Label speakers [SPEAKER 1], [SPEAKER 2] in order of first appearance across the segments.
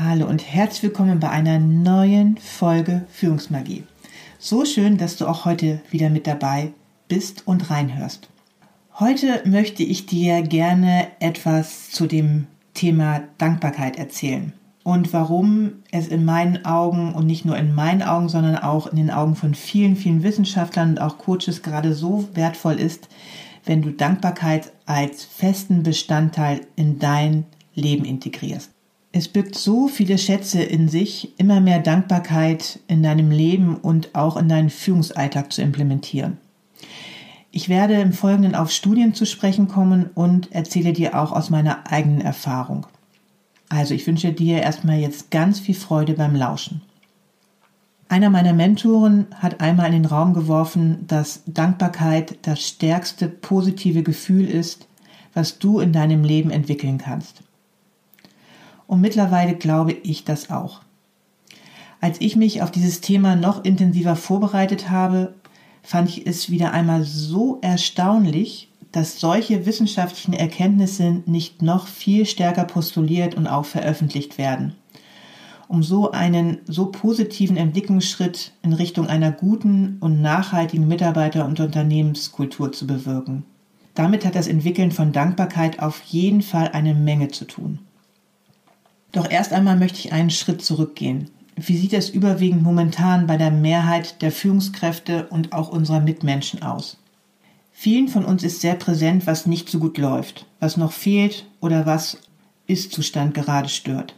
[SPEAKER 1] Hallo und herzlich willkommen bei einer neuen Folge Führungsmagie. So schön, dass du auch heute wieder mit dabei bist und reinhörst. Heute möchte ich dir gerne etwas zu dem Thema Dankbarkeit erzählen und warum es in meinen Augen und nicht nur in meinen Augen, sondern auch in den Augen von vielen, vielen Wissenschaftlern und auch Coaches gerade so wertvoll ist, wenn du Dankbarkeit als festen Bestandteil in dein Leben integrierst. Es birgt so viele Schätze in sich, immer mehr Dankbarkeit in deinem Leben und auch in deinen Führungsalltag zu implementieren. Ich werde im Folgenden auf Studien zu sprechen kommen und erzähle dir auch aus meiner eigenen Erfahrung. Also ich wünsche dir erstmal jetzt ganz viel Freude beim Lauschen. Einer meiner Mentoren hat einmal in den Raum geworfen, dass Dankbarkeit das stärkste positive Gefühl ist, was du in deinem Leben entwickeln kannst. Und mittlerweile glaube ich das auch. Als ich mich auf dieses Thema noch intensiver vorbereitet habe, fand ich es wieder einmal so erstaunlich, dass solche wissenschaftlichen Erkenntnisse nicht noch viel stärker postuliert und auch veröffentlicht werden, um so einen so positiven Entwicklungsschritt in Richtung einer guten und nachhaltigen Mitarbeiter- und Unternehmenskultur zu bewirken. Damit hat das Entwickeln von Dankbarkeit auf jeden Fall eine Menge zu tun. Doch erst einmal möchte ich einen Schritt zurückgehen. Wie sieht es überwiegend momentan bei der Mehrheit der Führungskräfte und auch unserer Mitmenschen aus? Vielen von uns ist sehr präsent, was nicht so gut läuft, was noch fehlt oder was Ist-Zustand gerade stört.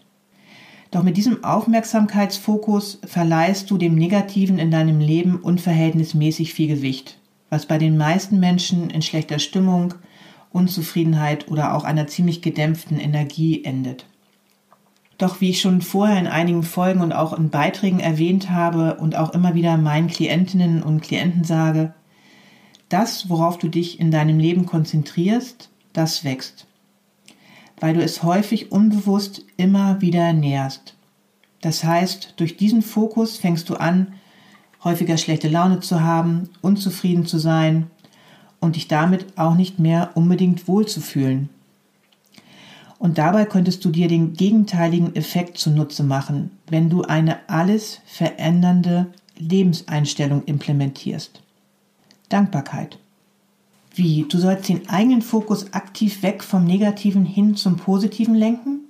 [SPEAKER 1] Doch mit diesem Aufmerksamkeitsfokus verleihst du dem Negativen in deinem Leben unverhältnismäßig viel Gewicht, was bei den meisten Menschen in schlechter Stimmung, Unzufriedenheit oder auch einer ziemlich gedämpften Energie endet. Doch wie ich schon vorher in einigen Folgen und auch in Beiträgen erwähnt habe und auch immer wieder meinen Klientinnen und Klienten sage, das, worauf du dich in deinem Leben konzentrierst, das wächst, weil du es häufig unbewusst immer wieder nährst. Das heißt, durch diesen Fokus fängst du an, häufiger schlechte Laune zu haben, unzufrieden zu sein und dich damit auch nicht mehr unbedingt wohlzufühlen. Und dabei könntest du dir den gegenteiligen Effekt zunutze machen, wenn du eine alles verändernde Lebenseinstellung implementierst. Dankbarkeit. Wie? Du sollst den eigenen Fokus aktiv weg vom Negativen hin zum Positiven lenken?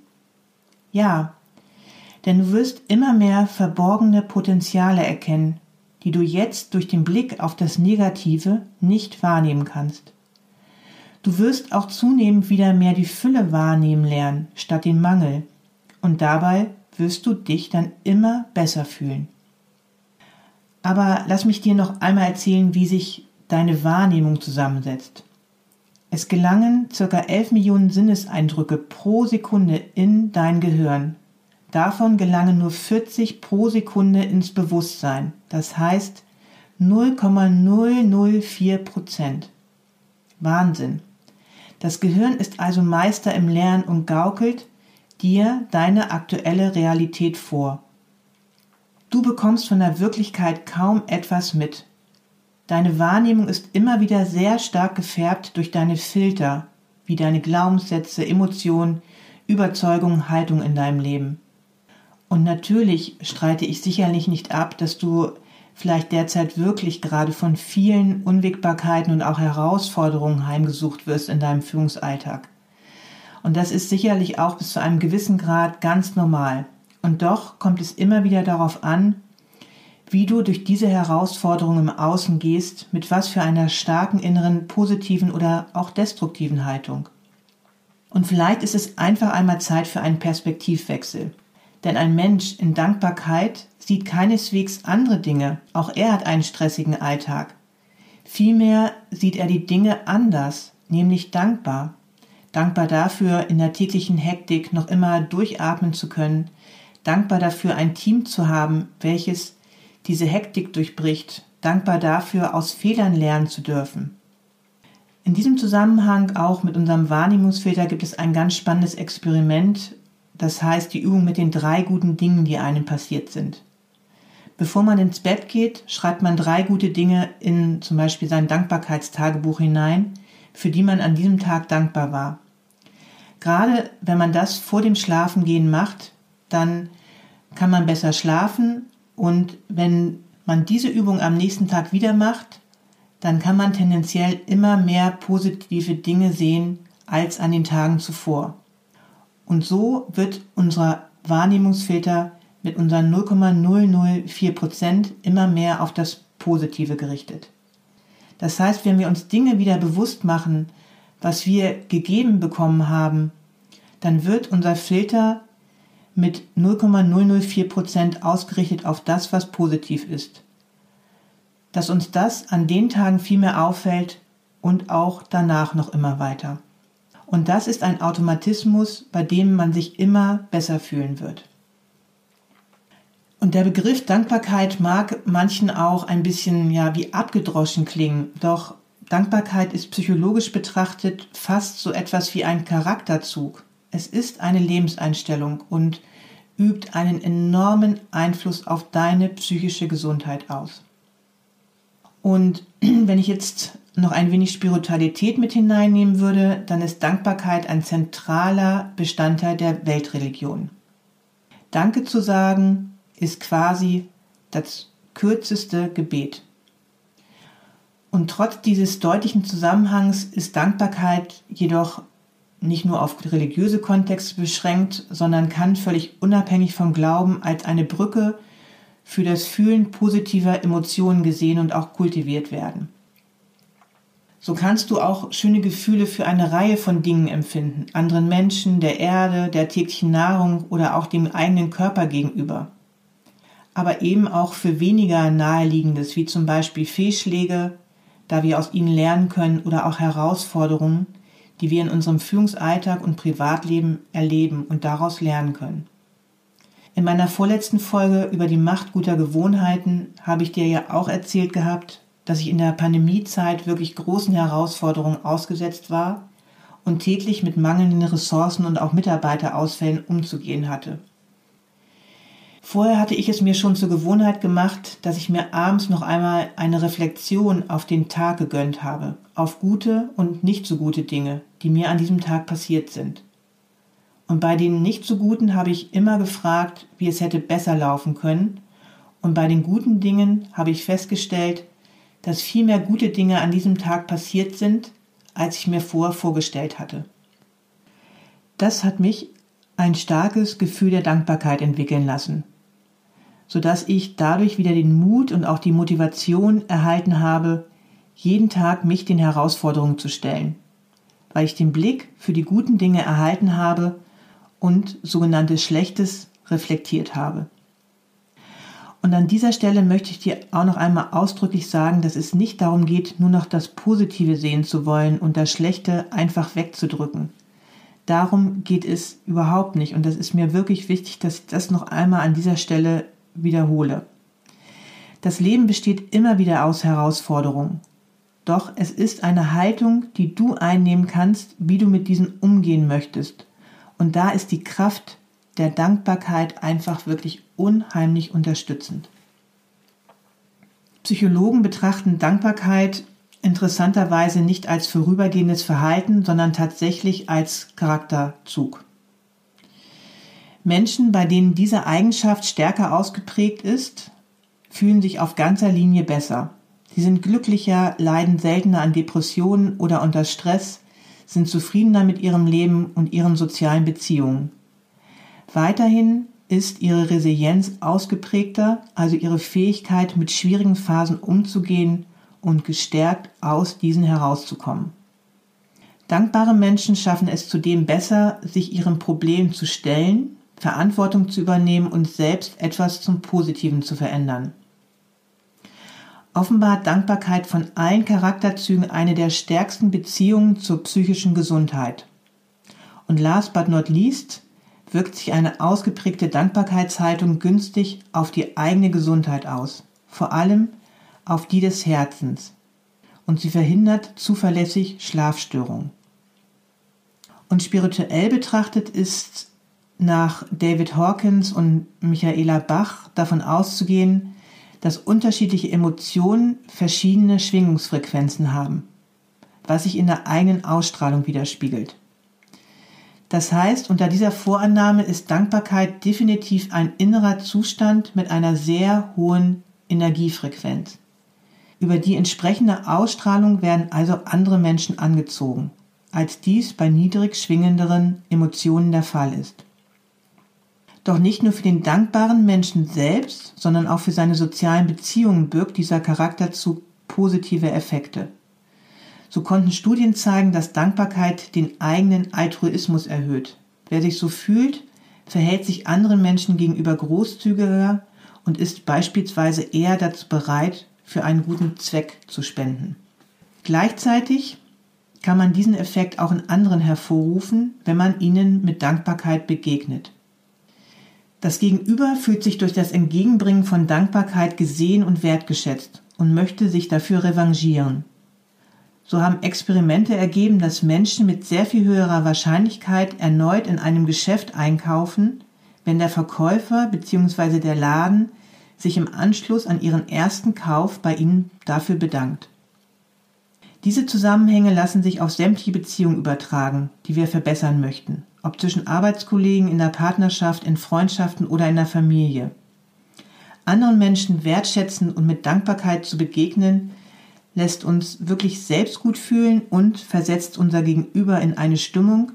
[SPEAKER 1] Ja, denn du wirst immer mehr verborgene Potenziale erkennen, die du jetzt durch den Blick auf das Negative nicht wahrnehmen kannst. Du wirst auch zunehmend wieder mehr die Fülle wahrnehmen lernen, statt den Mangel. Und dabei wirst du dich dann immer besser fühlen. Aber lass mich dir noch einmal erzählen, wie sich deine Wahrnehmung zusammensetzt. Es gelangen ca. 11 Millionen Sinneseindrücke pro Sekunde in dein Gehirn. Davon gelangen nur 40 pro Sekunde ins Bewusstsein. Das heißt 0,004 Prozent. Wahnsinn. Das Gehirn ist also Meister im Lernen und gaukelt dir deine aktuelle Realität vor. Du bekommst von der Wirklichkeit kaum etwas mit. Deine Wahrnehmung ist immer wieder sehr stark gefärbt durch deine Filter, wie deine Glaubenssätze, Emotionen, Überzeugungen, Haltung in deinem Leben. Und natürlich streite ich sicherlich nicht ab, dass du vielleicht derzeit wirklich gerade von vielen Unwägbarkeiten und auch Herausforderungen heimgesucht wirst in deinem Führungsalltag. Und das ist sicherlich auch bis zu einem gewissen Grad ganz normal. Und doch kommt es immer wieder darauf an, wie du durch diese Herausforderung im Außen gehst, mit was für einer starken inneren positiven oder auch destruktiven Haltung. Und vielleicht ist es einfach einmal Zeit für einen Perspektivwechsel. Denn ein Mensch in Dankbarkeit sieht keineswegs andere Dinge, auch er hat einen stressigen Alltag. Vielmehr sieht er die Dinge anders, nämlich dankbar. Dankbar dafür, in der täglichen Hektik noch immer durchatmen zu können, dankbar dafür, ein Team zu haben, welches diese Hektik durchbricht, dankbar dafür, aus Fehlern lernen zu dürfen. In diesem Zusammenhang auch mit unserem Wahrnehmungsfilter gibt es ein ganz spannendes Experiment, das heißt die Übung mit den drei guten Dingen, die einem passiert sind. Bevor man ins Bett geht, schreibt man drei gute Dinge in zum Beispiel sein Dankbarkeitstagebuch hinein, für die man an diesem Tag dankbar war. Gerade wenn man das vor dem Schlafengehen macht, dann kann man besser schlafen und wenn man diese Übung am nächsten Tag wieder macht, dann kann man tendenziell immer mehr positive Dinge sehen als an den Tagen zuvor. Und so wird unser Wahrnehmungsfilter mit unseren 0,004 Prozent immer mehr auf das Positive gerichtet. Das heißt, wenn wir uns Dinge wieder bewusst machen, was wir gegeben bekommen haben, dann wird unser Filter mit 0,004 Prozent ausgerichtet auf das, was positiv ist. Dass uns das an den Tagen viel mehr auffällt und auch danach noch immer weiter. Und das ist ein Automatismus, bei dem man sich immer besser fühlen wird. Und der Begriff Dankbarkeit mag manchen auch ein bisschen ja wie abgedroschen klingen, doch Dankbarkeit ist psychologisch betrachtet fast so etwas wie ein Charakterzug. Es ist eine Lebenseinstellung und übt einen enormen Einfluss auf deine psychische Gesundheit aus. Und wenn ich jetzt noch ein wenig Spiritualität mit hineinnehmen würde, dann ist Dankbarkeit ein zentraler Bestandteil der Weltreligion. Danke zu sagen ist quasi das kürzeste Gebet. Und trotz dieses deutlichen Zusammenhangs ist Dankbarkeit jedoch nicht nur auf religiöse Kontexte beschränkt, sondern kann völlig unabhängig vom Glauben als eine Brücke für das Fühlen positiver Emotionen gesehen und auch kultiviert werden. So kannst du auch schöne Gefühle für eine Reihe von Dingen empfinden, anderen Menschen, der Erde, der täglichen Nahrung oder auch dem eigenen Körper gegenüber. Aber eben auch für weniger naheliegendes, wie zum Beispiel Fehlschläge, da wir aus ihnen lernen können, oder auch Herausforderungen, die wir in unserem Führungsalltag und Privatleben erleben und daraus lernen können. In meiner vorletzten Folge über die Macht guter Gewohnheiten habe ich dir ja auch erzählt gehabt, dass ich in der Pandemiezeit wirklich großen Herausforderungen ausgesetzt war und täglich mit mangelnden Ressourcen und auch Mitarbeiterausfällen umzugehen hatte. Vorher hatte ich es mir schon zur Gewohnheit gemacht, dass ich mir abends noch einmal eine Reflexion auf den Tag gegönnt habe, auf gute und nicht so gute Dinge, die mir an diesem Tag passiert sind. Und bei den nicht so guten habe ich immer gefragt, wie es hätte besser laufen können, und bei den guten Dingen habe ich festgestellt, dass viel mehr gute Dinge an diesem Tag passiert sind, als ich mir vorher vorgestellt hatte. Das hat mich ein starkes Gefühl der Dankbarkeit entwickeln lassen, sodass ich dadurch wieder den Mut und auch die Motivation erhalten habe, jeden Tag mich den Herausforderungen zu stellen, weil ich den Blick für die guten Dinge erhalten habe und sogenanntes Schlechtes reflektiert habe. Und an dieser Stelle möchte ich dir auch noch einmal ausdrücklich sagen, dass es nicht darum geht, nur noch das Positive sehen zu wollen und das Schlechte einfach wegzudrücken. Darum geht es überhaupt nicht. Und das ist mir wirklich wichtig, dass ich das noch einmal an dieser Stelle wiederhole. Das Leben besteht immer wieder aus Herausforderungen. Doch es ist eine Haltung, die du einnehmen kannst, wie du mit diesen umgehen möchtest. Und da ist die Kraft der Dankbarkeit einfach wirklich unheimlich unterstützend. Psychologen betrachten Dankbarkeit interessanterweise nicht als vorübergehendes Verhalten, sondern tatsächlich als Charakterzug. Menschen, bei denen diese Eigenschaft stärker ausgeprägt ist, fühlen sich auf ganzer Linie besser. Sie sind glücklicher, leiden seltener an Depressionen oder unter Stress, sind zufriedener mit ihrem Leben und ihren sozialen Beziehungen. Weiterhin ist ihre Resilienz ausgeprägter, also ihre Fähigkeit, mit schwierigen Phasen umzugehen und gestärkt aus diesen herauszukommen. Dankbare Menschen schaffen es zudem besser, sich ihrem Problem zu stellen, Verantwortung zu übernehmen und selbst etwas zum Positiven zu verändern. Offenbar hat Dankbarkeit von allen Charakterzügen eine der stärksten Beziehungen zur psychischen Gesundheit. Und last but not least wirkt sich eine ausgeprägte Dankbarkeitshaltung günstig auf die eigene Gesundheit aus, vor allem auf die des Herzens. Und sie verhindert zuverlässig Schlafstörungen. Und spirituell betrachtet ist nach David Hawkins und Michaela Bach davon auszugehen, dass unterschiedliche Emotionen verschiedene Schwingungsfrequenzen haben, was sich in der eigenen Ausstrahlung widerspiegelt. Das heißt, unter dieser Vorannahme ist Dankbarkeit definitiv ein innerer Zustand mit einer sehr hohen Energiefrequenz. Über die entsprechende Ausstrahlung werden also andere Menschen angezogen, als dies bei niedrig schwingenderen Emotionen der Fall ist. Doch nicht nur für den dankbaren Menschen selbst, sondern auch für seine sozialen Beziehungen birgt dieser Charakterzug positive Effekte. So konnten Studien zeigen, dass Dankbarkeit den eigenen Altruismus erhöht. Wer sich so fühlt, verhält sich anderen Menschen gegenüber großzügiger und ist beispielsweise eher dazu bereit, für einen guten Zweck zu spenden. Gleichzeitig kann man diesen Effekt auch in anderen hervorrufen, wenn man ihnen mit Dankbarkeit begegnet. Das Gegenüber fühlt sich durch das Entgegenbringen von Dankbarkeit gesehen und wertgeschätzt und möchte sich dafür revanchieren. So haben Experimente ergeben, dass Menschen mit sehr viel höherer Wahrscheinlichkeit erneut in einem Geschäft einkaufen, wenn der Verkäufer bzw. der Laden sich im Anschluss an ihren ersten Kauf bei ihnen dafür bedankt. Diese Zusammenhänge lassen sich auf sämtliche Beziehungen übertragen, die wir verbessern möchten, ob zwischen Arbeitskollegen, in der Partnerschaft, in Freundschaften oder in der Familie. Anderen Menschen wertschätzen und mit Dankbarkeit zu begegnen, lässt uns wirklich selbst gut fühlen und versetzt unser Gegenüber in eine Stimmung,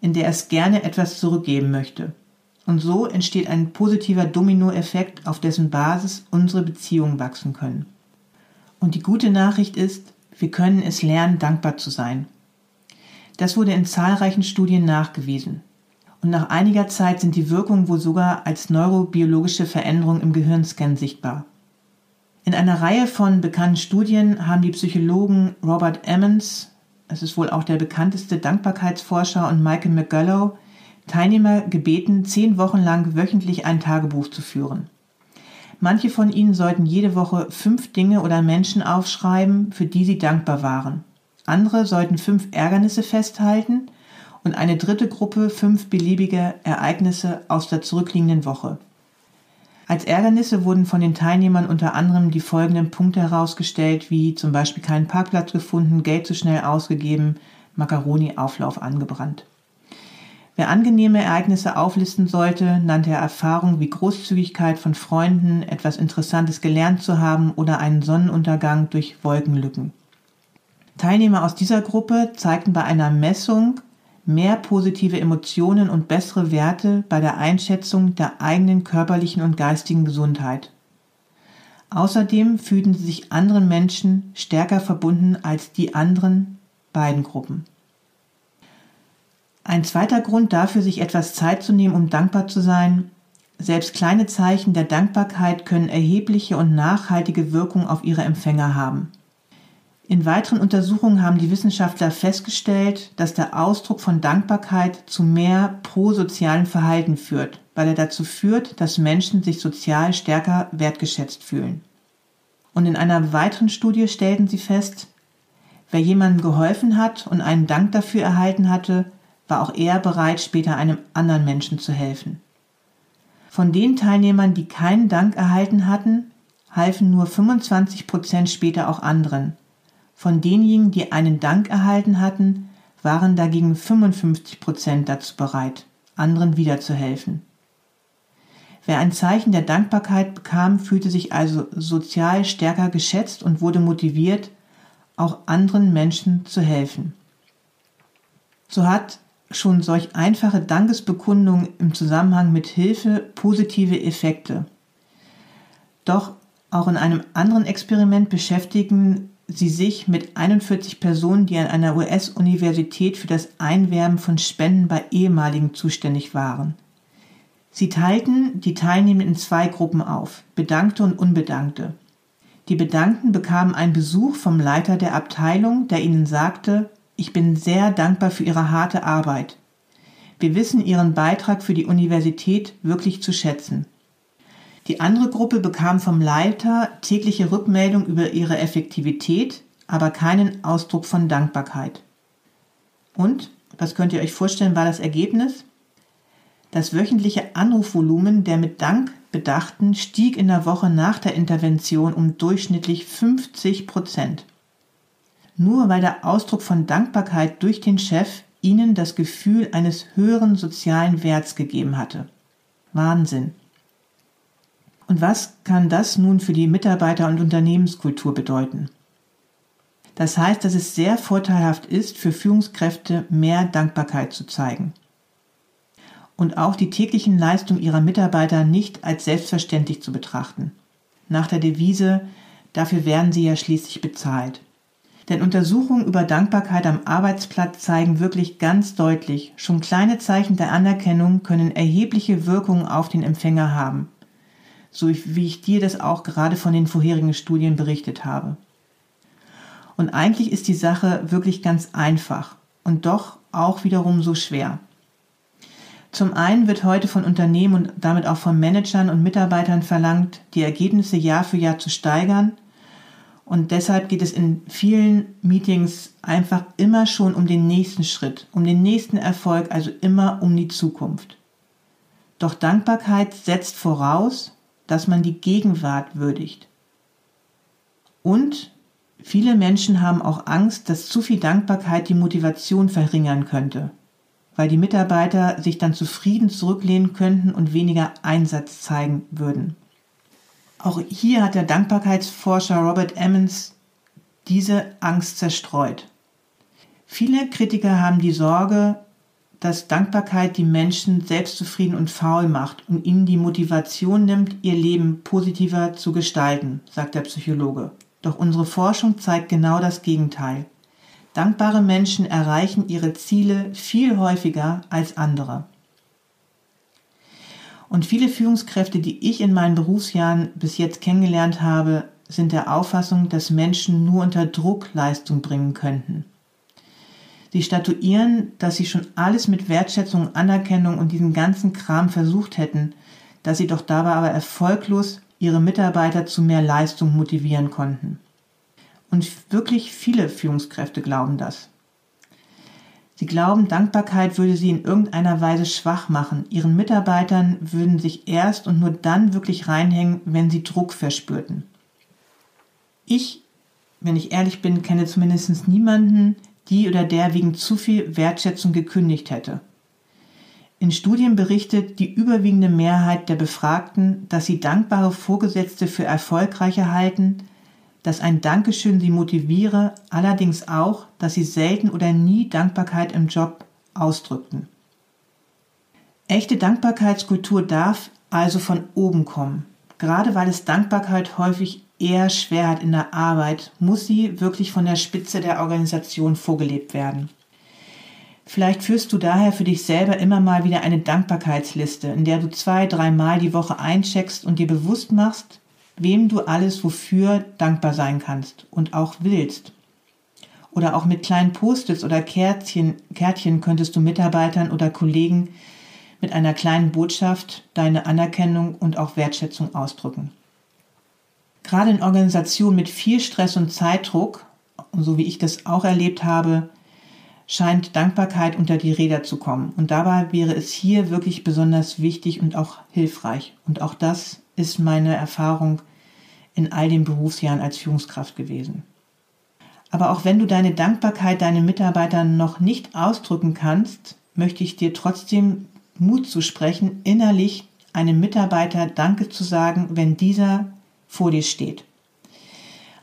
[SPEAKER 1] in der es gerne etwas zurückgeben möchte. Und so entsteht ein positiver Dominoeffekt, auf dessen Basis unsere Beziehungen wachsen können. Und die gute Nachricht ist, wir können es lernen, dankbar zu sein. Das wurde in zahlreichen Studien nachgewiesen. Und nach einiger Zeit sind die Wirkungen wohl sogar als neurobiologische Veränderung im Gehirnscan sichtbar. In einer Reihe von bekannten Studien haben die Psychologen Robert Emmons, es ist wohl auch der bekannteste Dankbarkeitsforscher, und Michael McGullough Teilnehmer gebeten, zehn Wochen lang wöchentlich ein Tagebuch zu führen. Manche von ihnen sollten jede Woche fünf Dinge oder Menschen aufschreiben, für die sie dankbar waren. Andere sollten fünf Ärgernisse festhalten und eine dritte Gruppe fünf beliebige Ereignisse aus der zurückliegenden Woche. Als Ärgernisse wurden von den Teilnehmern unter anderem die folgenden Punkte herausgestellt, wie zum Beispiel keinen Parkplatz gefunden, Geld zu schnell ausgegeben, Macaroni-Auflauf angebrannt. Wer angenehme Ereignisse auflisten sollte, nannte er Erfahrungen wie Großzügigkeit von Freunden, etwas Interessantes gelernt zu haben oder einen Sonnenuntergang durch Wolkenlücken. Teilnehmer aus dieser Gruppe zeigten bei einer Messung mehr positive Emotionen und bessere Werte bei der Einschätzung der eigenen körperlichen und geistigen Gesundheit. Außerdem fühlten sie sich anderen Menschen stärker verbunden als die anderen beiden Gruppen. Ein zweiter Grund dafür, sich etwas Zeit zu nehmen, um dankbar zu sein, selbst kleine Zeichen der Dankbarkeit können erhebliche und nachhaltige Wirkung auf ihre Empfänger haben. In weiteren Untersuchungen haben die Wissenschaftler festgestellt, dass der Ausdruck von Dankbarkeit zu mehr prosozialen Verhalten führt, weil er dazu führt, dass Menschen sich sozial stärker wertgeschätzt fühlen. Und in einer weiteren Studie stellten sie fest, wer jemandem geholfen hat und einen Dank dafür erhalten hatte, war auch eher bereit, später einem anderen Menschen zu helfen. Von den Teilnehmern, die keinen Dank erhalten hatten, halfen nur 25 Prozent später auch anderen, von denjenigen, die einen Dank erhalten hatten, waren dagegen 55 Prozent dazu bereit, anderen wiederzuhelfen. Wer ein Zeichen der Dankbarkeit bekam, fühlte sich also sozial stärker geschätzt und wurde motiviert, auch anderen Menschen zu helfen. So hat schon solch einfache Dankesbekundungen im Zusammenhang mit Hilfe positive Effekte. Doch auch in einem anderen Experiment beschäftigen sie sich mit 41 Personen, die an einer US-Universität für das Einwerben von Spenden bei ehemaligen zuständig waren. Sie teilten die Teilnehmenden in zwei Gruppen auf, Bedankte und Unbedankte. Die Bedankten bekamen einen Besuch vom Leiter der Abteilung, der ihnen sagte, ich bin sehr dankbar für Ihre harte Arbeit. Wir wissen Ihren Beitrag für die Universität wirklich zu schätzen. Die andere Gruppe bekam vom Leiter tägliche Rückmeldung über ihre Effektivität, aber keinen Ausdruck von Dankbarkeit. Und, was könnt ihr euch vorstellen, war das Ergebnis? Das wöchentliche Anrufvolumen der mit Dank Bedachten stieg in der Woche nach der Intervention um durchschnittlich 50 Prozent. Nur weil der Ausdruck von Dankbarkeit durch den Chef ihnen das Gefühl eines höheren sozialen Werts gegeben hatte. Wahnsinn. Und was kann das nun für die Mitarbeiter- und Unternehmenskultur bedeuten? Das heißt, dass es sehr vorteilhaft ist, für Führungskräfte mehr Dankbarkeit zu zeigen und auch die täglichen Leistungen ihrer Mitarbeiter nicht als selbstverständlich zu betrachten. Nach der Devise, dafür werden sie ja schließlich bezahlt. Denn Untersuchungen über Dankbarkeit am Arbeitsplatz zeigen wirklich ganz deutlich, schon kleine Zeichen der Anerkennung können erhebliche Wirkungen auf den Empfänger haben. So wie ich dir das auch gerade von den vorherigen Studien berichtet habe. Und eigentlich ist die Sache wirklich ganz einfach und doch auch wiederum so schwer. Zum einen wird heute von Unternehmen und damit auch von Managern und Mitarbeitern verlangt, die Ergebnisse Jahr für Jahr zu steigern. Und deshalb geht es in vielen Meetings einfach immer schon um den nächsten Schritt, um den nächsten Erfolg, also immer um die Zukunft. Doch Dankbarkeit setzt voraus, dass man die Gegenwart würdigt. Und viele Menschen haben auch Angst, dass zu viel Dankbarkeit die Motivation verringern könnte weil die Mitarbeiter sich dann zufrieden zurücklehnen könnten und weniger Einsatz zeigen würden. Auch hier hat der Dankbarkeitsforscher Robert Emmons diese Angst zerstreut. Viele Kritiker haben die Sorge, dass Dankbarkeit die Menschen selbstzufrieden und faul macht und ihnen die Motivation nimmt, ihr Leben positiver zu gestalten, sagt der Psychologe. Doch unsere Forschung zeigt genau das Gegenteil. Dankbare Menschen erreichen ihre Ziele viel häufiger als andere. Und viele Führungskräfte, die ich in meinen Berufsjahren bis jetzt kennengelernt habe, sind der Auffassung, dass Menschen nur unter Druck Leistung bringen könnten. Sie statuieren, dass sie schon alles mit Wertschätzung, Anerkennung und diesen ganzen Kram versucht hätten, dass sie doch dabei aber erfolglos ihre Mitarbeiter zu mehr Leistung motivieren konnten. Und wirklich viele Führungskräfte glauben das. Sie glauben, Dankbarkeit würde sie in irgendeiner Weise schwach machen. Ihren Mitarbeitern würden sich erst und nur dann wirklich reinhängen, wenn sie Druck verspürten. Ich, wenn ich ehrlich bin, kenne zumindest niemanden, die oder der wegen zu viel Wertschätzung gekündigt hätte. In Studien berichtet die überwiegende Mehrheit der Befragten, dass sie dankbare Vorgesetzte für erfolgreicher halten, dass ein Dankeschön sie motiviere, allerdings auch, dass sie selten oder nie Dankbarkeit im Job ausdrückten. Echte Dankbarkeitskultur darf also von oben kommen. Gerade weil es Dankbarkeit häufig eher schwer hat in der Arbeit, muss sie wirklich von der Spitze der Organisation vorgelebt werden. Vielleicht führst du daher für dich selber immer mal wieder eine Dankbarkeitsliste, in der du zwei, dreimal die Woche eincheckst und dir bewusst machst, wem du alles wofür dankbar sein kannst und auch willst. Oder auch mit kleinen Post-its oder Kärtchen, Kärtchen könntest du Mitarbeitern oder Kollegen mit einer kleinen Botschaft deine Anerkennung und auch Wertschätzung ausdrücken. Gerade in Organisationen mit viel Stress und Zeitdruck, so wie ich das auch erlebt habe, scheint Dankbarkeit unter die Räder zu kommen. Und dabei wäre es hier wirklich besonders wichtig und auch hilfreich. Und auch das ist meine Erfahrung in all den Berufsjahren als Führungskraft gewesen. Aber auch wenn du deine Dankbarkeit deinen Mitarbeitern noch nicht ausdrücken kannst, möchte ich dir trotzdem Mut zu sprechen, innerlich einem Mitarbeiter Danke zu sagen, wenn dieser vor dir steht.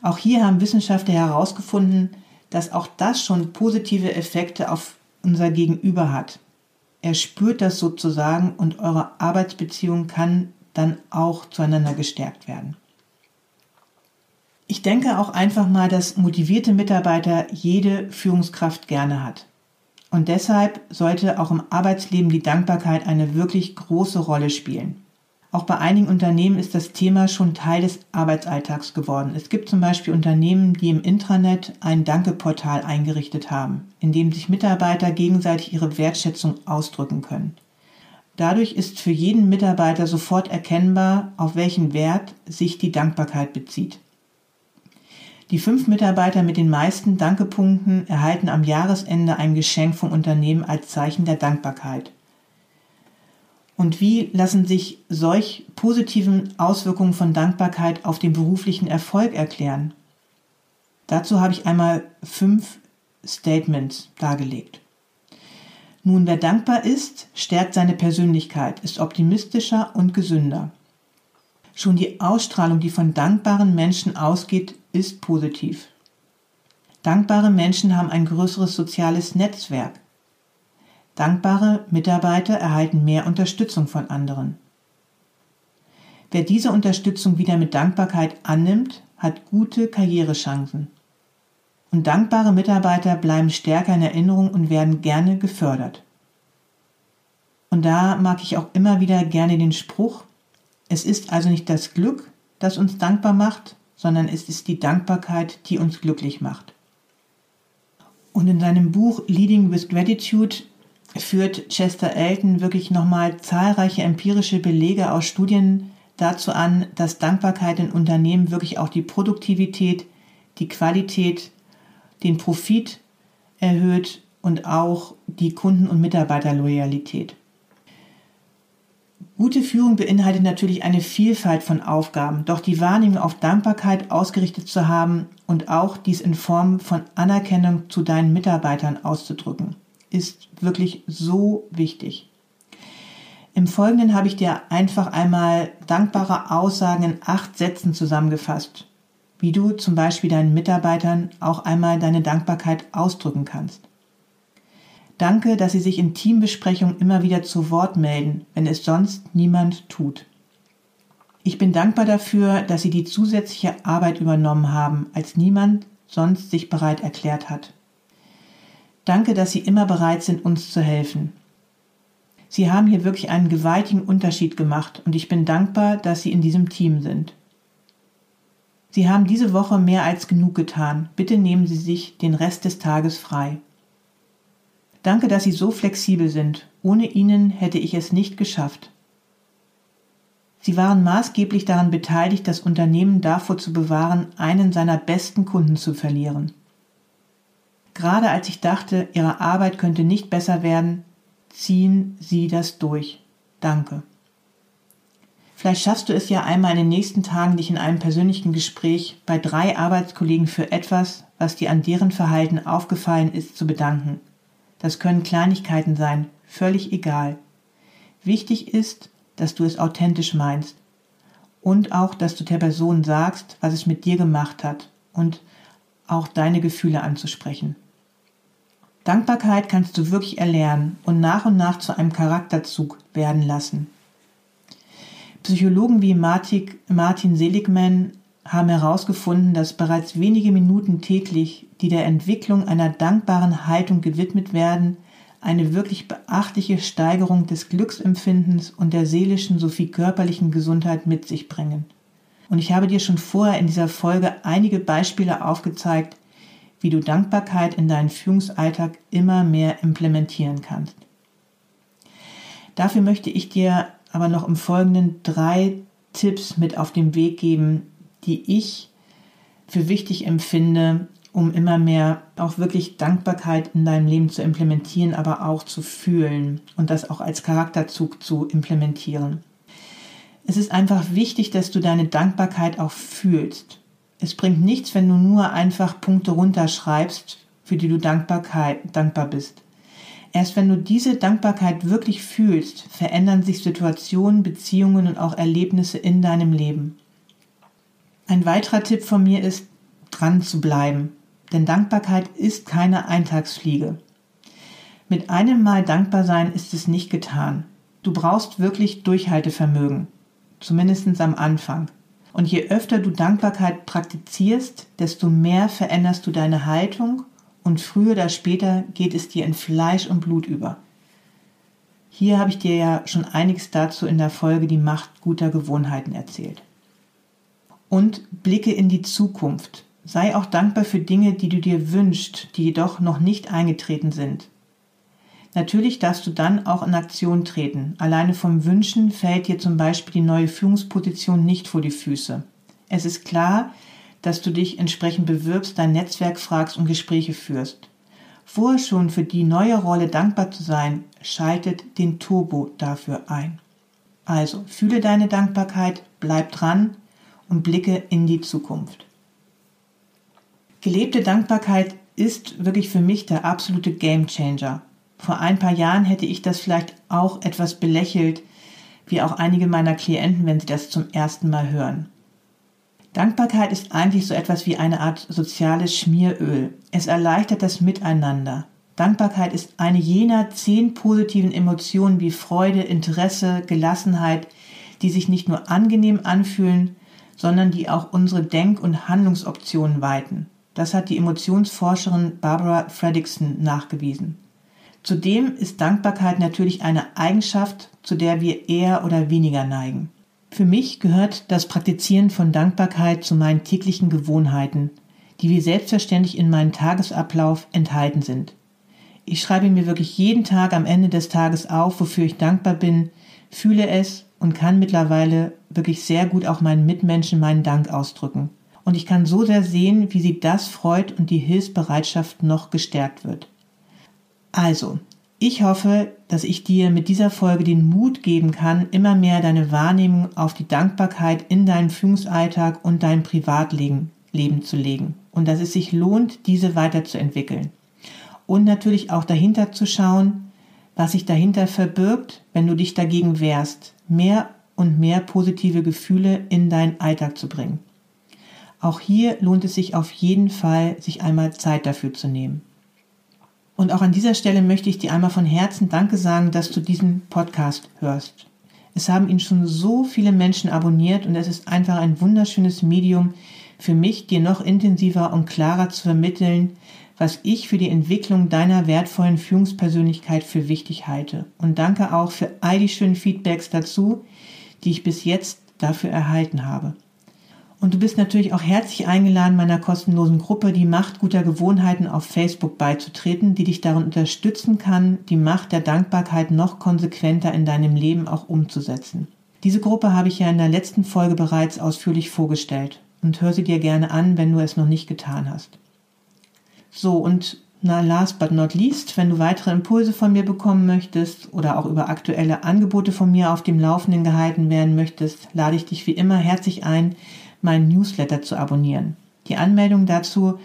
[SPEAKER 1] Auch hier haben Wissenschaftler herausgefunden, dass auch das schon positive Effekte auf unser Gegenüber hat. Er spürt das sozusagen und eure Arbeitsbeziehung kann dann auch zueinander gestärkt werden. Ich denke auch einfach mal, dass motivierte Mitarbeiter jede Führungskraft gerne hat. Und deshalb sollte auch im Arbeitsleben die Dankbarkeit eine wirklich große Rolle spielen. Auch bei einigen Unternehmen ist das Thema schon Teil des Arbeitsalltags geworden. Es gibt zum Beispiel Unternehmen, die im Intranet ein Danke-Portal eingerichtet haben, in dem sich Mitarbeiter gegenseitig ihre Wertschätzung ausdrücken können. Dadurch ist für jeden Mitarbeiter sofort erkennbar, auf welchen Wert sich die Dankbarkeit bezieht. Die fünf Mitarbeiter mit den meisten Dankepunkten erhalten am Jahresende ein Geschenk vom Unternehmen als Zeichen der Dankbarkeit. Und wie lassen sich solch positiven Auswirkungen von Dankbarkeit auf den beruflichen Erfolg erklären? Dazu habe ich einmal fünf Statements dargelegt. Nun, wer dankbar ist, stärkt seine Persönlichkeit, ist optimistischer und gesünder. Schon die Ausstrahlung, die von dankbaren Menschen ausgeht, ist positiv. Dankbare Menschen haben ein größeres soziales Netzwerk. Dankbare Mitarbeiter erhalten mehr Unterstützung von anderen. Wer diese Unterstützung wieder mit Dankbarkeit annimmt, hat gute Karrierechancen. Und dankbare Mitarbeiter bleiben stärker in Erinnerung und werden gerne gefördert. Und da mag ich auch immer wieder gerne den Spruch, es ist also nicht das Glück, das uns dankbar macht, sondern es ist die Dankbarkeit, die uns glücklich macht. Und in seinem Buch Leading with Gratitude führt Chester Elton wirklich nochmal zahlreiche empirische Belege aus Studien dazu an, dass Dankbarkeit in Unternehmen wirklich auch die Produktivität, die Qualität, den Profit erhöht und auch die Kunden- und Mitarbeiterloyalität. Gute Führung beinhaltet natürlich eine Vielfalt von Aufgaben, doch die Wahrnehmung auf Dankbarkeit ausgerichtet zu haben und auch dies in Form von Anerkennung zu deinen Mitarbeitern auszudrücken, ist wirklich so wichtig. Im Folgenden habe ich dir einfach einmal dankbare Aussagen in acht Sätzen zusammengefasst, wie du zum Beispiel deinen Mitarbeitern auch einmal deine Dankbarkeit ausdrücken kannst. Danke, dass Sie sich in Teambesprechungen immer wieder zu Wort melden, wenn es sonst niemand tut. Ich bin dankbar dafür, dass Sie die zusätzliche Arbeit übernommen haben, als niemand sonst sich bereit erklärt hat. Danke, dass Sie immer bereit sind, uns zu helfen. Sie haben hier wirklich einen gewaltigen Unterschied gemacht und ich bin dankbar, dass Sie in diesem Team sind. Sie haben diese Woche mehr als genug getan. Bitte nehmen Sie sich den Rest des Tages frei. Danke, dass Sie so flexibel sind. Ohne Ihnen hätte ich es nicht geschafft. Sie waren maßgeblich daran beteiligt, das Unternehmen davor zu bewahren, einen seiner besten Kunden zu verlieren. Gerade als ich dachte, Ihre Arbeit könnte nicht besser werden, ziehen Sie das durch. Danke. Vielleicht schaffst du es ja einmal in den nächsten Tagen, dich in einem persönlichen Gespräch bei drei Arbeitskollegen für etwas, was dir an deren Verhalten aufgefallen ist, zu bedanken. Das können Kleinigkeiten sein, völlig egal. Wichtig ist, dass du es authentisch meinst und auch, dass du der Person sagst, was es mit dir gemacht hat und auch deine Gefühle anzusprechen. Dankbarkeit kannst du wirklich erlernen und nach und nach zu einem Charakterzug werden lassen. Psychologen wie Martin Seligman haben herausgefunden, dass bereits wenige Minuten täglich, die der Entwicklung einer dankbaren Haltung gewidmet werden, eine wirklich beachtliche Steigerung des Glücksempfindens und der seelischen sowie körperlichen Gesundheit mit sich bringen. Und ich habe dir schon vorher in dieser Folge einige Beispiele aufgezeigt, wie du Dankbarkeit in deinen Führungsalltag immer mehr implementieren kannst. Dafür möchte ich dir aber noch im Folgenden drei Tipps mit auf den Weg geben, die ich für wichtig empfinde, um immer mehr auch wirklich Dankbarkeit in deinem Leben zu implementieren, aber auch zu fühlen und das auch als Charakterzug zu implementieren. Es ist einfach wichtig, dass du deine Dankbarkeit auch fühlst. Es bringt nichts, wenn du nur einfach Punkte runterschreibst, für die du Dankbarkeit, dankbar bist. Erst wenn du diese Dankbarkeit wirklich fühlst, verändern sich Situationen, Beziehungen und auch Erlebnisse in deinem Leben. Ein weiterer Tipp von mir ist, dran zu bleiben, denn Dankbarkeit ist keine Eintagsfliege. Mit einem Mal dankbar sein ist es nicht getan. Du brauchst wirklich Durchhaltevermögen, zumindest am Anfang. Und je öfter du Dankbarkeit praktizierst, desto mehr veränderst du deine Haltung und früher oder später geht es dir in Fleisch und Blut über. Hier habe ich dir ja schon einiges dazu in der Folge Die Macht guter Gewohnheiten erzählt. Und blicke in die Zukunft. Sei auch dankbar für Dinge, die du dir wünschst, die jedoch noch nicht eingetreten sind. Natürlich darfst du dann auch in Aktion treten. Alleine vom Wünschen fällt dir zum Beispiel die neue Führungsposition nicht vor die Füße. Es ist klar, dass du dich entsprechend bewirbst, dein Netzwerk fragst und Gespräche führst. Vorher schon für die neue Rolle dankbar zu sein, schaltet den Turbo dafür ein. Also fühle deine Dankbarkeit, bleib dran und blicke in die Zukunft. Gelebte Dankbarkeit ist wirklich für mich der absolute Gamechanger. Vor ein paar Jahren hätte ich das vielleicht auch etwas belächelt, wie auch einige meiner Klienten, wenn sie das zum ersten Mal hören. Dankbarkeit ist eigentlich so etwas wie eine Art soziales Schmieröl. Es erleichtert das Miteinander. Dankbarkeit ist eine jener zehn positiven Emotionen wie Freude, Interesse, Gelassenheit, die sich nicht nur angenehm anfühlen, sondern die auch unsere Denk- und Handlungsoptionen weiten. Das hat die Emotionsforscherin Barbara Fredrickson nachgewiesen. Zudem ist Dankbarkeit natürlich eine Eigenschaft, zu der wir eher oder weniger neigen. Für mich gehört das Praktizieren von Dankbarkeit zu meinen täglichen Gewohnheiten, die wie selbstverständlich in meinem Tagesablauf enthalten sind. Ich schreibe mir wirklich jeden Tag am Ende des Tages auf, wofür ich dankbar bin, fühle es und kann mittlerweile wirklich sehr gut auch meinen Mitmenschen meinen Dank ausdrücken. Und ich kann so sehr sehen, wie sie das freut und die Hilfsbereitschaft noch gestärkt wird. Also, ich hoffe, dass ich dir mit dieser Folge den Mut geben kann, immer mehr deine Wahrnehmung auf die Dankbarkeit in deinen Führungsalltag und dein Privatleben Leben zu legen und dass es sich lohnt, diese weiterzuentwickeln. Und natürlich auch dahinter zu schauen, was sich dahinter verbirgt, wenn du dich dagegen wehrst, mehr und mehr positive Gefühle in deinen Alltag zu bringen. Auch hier lohnt es sich auf jeden Fall, sich einmal Zeit dafür zu nehmen. Und auch an dieser Stelle möchte ich dir einmal von Herzen Danke sagen, dass du diesen Podcast hörst. Es haben ihn schon so viele Menschen abonniert und es ist einfach ein wunderschönes Medium für mich, dir noch intensiver und klarer zu vermitteln, was ich für die Entwicklung deiner wertvollen Führungspersönlichkeit für wichtig halte. Und danke auch für all die schönen Feedbacks dazu, die ich bis jetzt dafür erhalten habe. Und du bist natürlich auch herzlich eingeladen, meiner kostenlosen Gruppe Die Macht guter Gewohnheiten auf Facebook beizutreten, die dich darin unterstützen kann, die Macht der Dankbarkeit noch konsequenter in deinem Leben auch umzusetzen. Diese Gruppe habe ich ja in der letzten Folge bereits ausführlich vorgestellt und hör sie dir gerne an, wenn du es noch nicht getan hast. So, und na, last but not least, wenn du weitere Impulse von mir bekommen möchtest oder auch über aktuelle Angebote von mir auf dem Laufenden gehalten werden möchtest, lade ich dich wie immer herzlich ein, meinen Newsletter zu abonnieren. Die Anmeldung dazu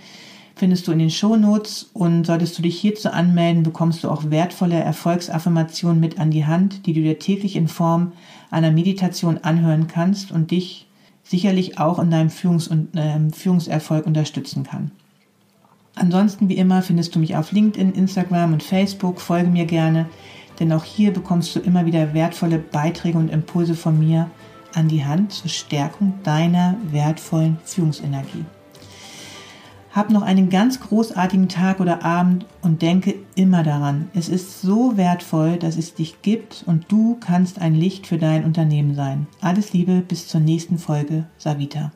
[SPEAKER 1] findest du in den Show Notes und solltest du dich hierzu anmelden, bekommst du auch wertvolle Erfolgsaffirmationen mit an die Hand, die du dir täglich in Form einer Meditation anhören kannst und dich sicherlich auch in deinem Führungs und, äh, Führungserfolg unterstützen kann. Ansonsten wie immer findest du mich auf LinkedIn, Instagram und Facebook, folge mir gerne, denn auch hier bekommst du immer wieder wertvolle Beiträge und Impulse von mir an die Hand zur Stärkung deiner wertvollen Führungsenergie. Hab noch einen ganz großartigen Tag oder Abend und denke immer daran, es ist so wertvoll, dass es dich gibt und du kannst ein Licht für dein Unternehmen sein. Alles Liebe, bis zur nächsten Folge, Savita.